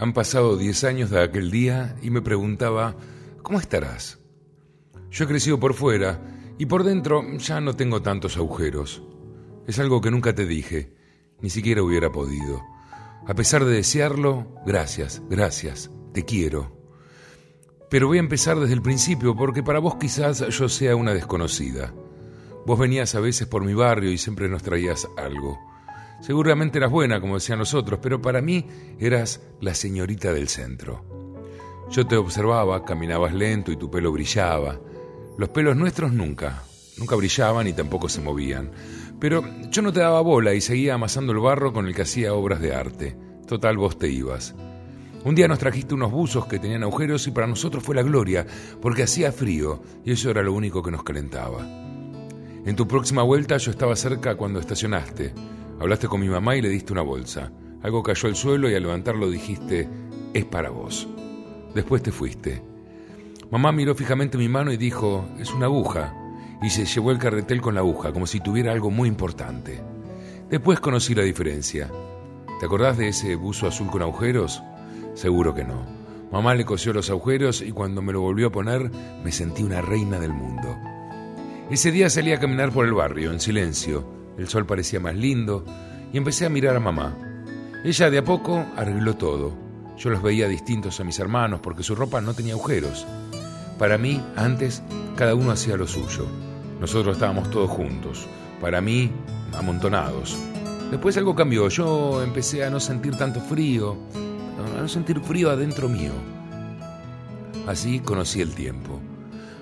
Han pasado diez años de aquel día y me preguntaba, ¿cómo estarás? Yo he crecido por fuera y por dentro ya no tengo tantos agujeros. Es algo que nunca te dije, ni siquiera hubiera podido. A pesar de desearlo, gracias, gracias, te quiero. Pero voy a empezar desde el principio porque para vos quizás yo sea una desconocida. Vos venías a veces por mi barrio y siempre nos traías algo. Seguramente eras buena, como decían nosotros, pero para mí eras la señorita del centro. Yo te observaba, caminabas lento y tu pelo brillaba. Los pelos nuestros nunca, nunca brillaban y tampoco se movían. Pero yo no te daba bola y seguía amasando el barro con el que hacía obras de arte. Total, vos te ibas. Un día nos trajiste unos buzos que tenían agujeros y para nosotros fue la gloria, porque hacía frío y eso era lo único que nos calentaba. En tu próxima vuelta yo estaba cerca cuando estacionaste. Hablaste con mi mamá y le diste una bolsa. Algo cayó al suelo y al levantarlo dijiste, es para vos. Después te fuiste. Mamá miró fijamente mi mano y dijo, es una aguja. Y se llevó el carretel con la aguja, como si tuviera algo muy importante. Después conocí la diferencia. ¿Te acordás de ese buzo azul con agujeros? Seguro que no. Mamá le cosió los agujeros y cuando me lo volvió a poner me sentí una reina del mundo. Ese día salí a caminar por el barrio, en silencio, el sol parecía más lindo y empecé a mirar a mamá. Ella de a poco arregló todo. Yo los veía distintos a mis hermanos porque su ropa no tenía agujeros. Para mí, antes, cada uno hacía lo suyo. Nosotros estábamos todos juntos. Para mí, amontonados. Después algo cambió. Yo empecé a no sentir tanto frío, a no sentir frío adentro mío. Así conocí el tiempo.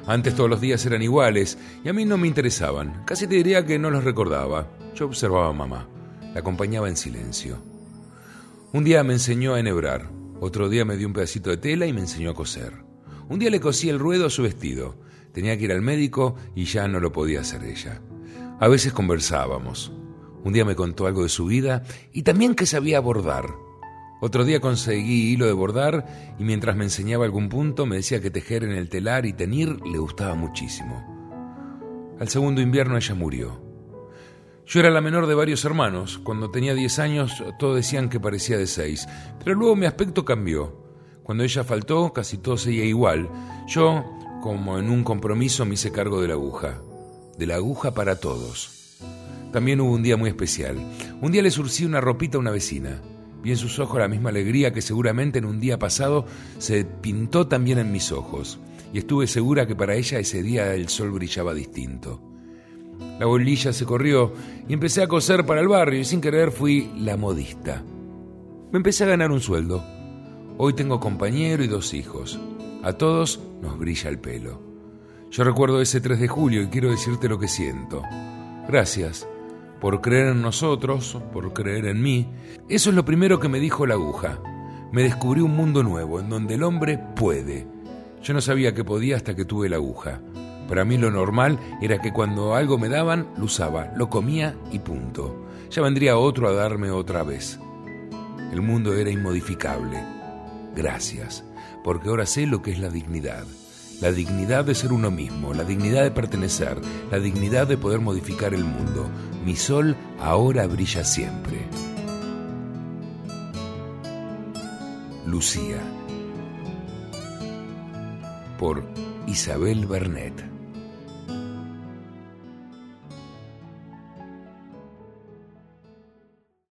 Antes todos los días eran iguales y a mí no me interesaban. Casi te diría que no los recordaba. Yo observaba a mamá. La acompañaba en silencio. Un día me enseñó a enhebrar. Otro día me dio un pedacito de tela y me enseñó a coser. Un día le cosí el ruedo a su vestido. Tenía que ir al médico y ya no lo podía hacer ella. A veces conversábamos. Un día me contó algo de su vida y también que sabía bordar. Otro día conseguí hilo de bordar y mientras me enseñaba algún punto me decía que tejer en el telar y tenir le gustaba muchísimo. Al segundo invierno ella murió. Yo era la menor de varios hermanos. Cuando tenía 10 años todos decían que parecía de 6, pero luego mi aspecto cambió. Cuando ella faltó casi todo seguía igual. Yo, como en un compromiso, me hice cargo de la aguja. De la aguja para todos. También hubo un día muy especial. Un día le surcí una ropita a una vecina. Vi en sus ojos la misma alegría que seguramente en un día pasado se pintó también en mis ojos, y estuve segura que para ella ese día el sol brillaba distinto. La bolilla se corrió y empecé a coser para el barrio y sin querer fui la modista. Me empecé a ganar un sueldo. Hoy tengo compañero y dos hijos. A todos nos brilla el pelo. Yo recuerdo ese 3 de julio y quiero decirte lo que siento. Gracias por creer en nosotros, por creer en mí. Eso es lo primero que me dijo la aguja. Me descubrí un mundo nuevo en donde el hombre puede. Yo no sabía que podía hasta que tuve la aguja. Para mí lo normal era que cuando algo me daban, lo usaba, lo comía y punto. Ya vendría otro a darme otra vez. El mundo era inmodificable. Gracias, porque ahora sé lo que es la dignidad la dignidad de ser uno mismo, la dignidad de pertenecer, la dignidad de poder modificar el mundo. Mi sol ahora brilla siempre. Lucía. Por Isabel Bernet.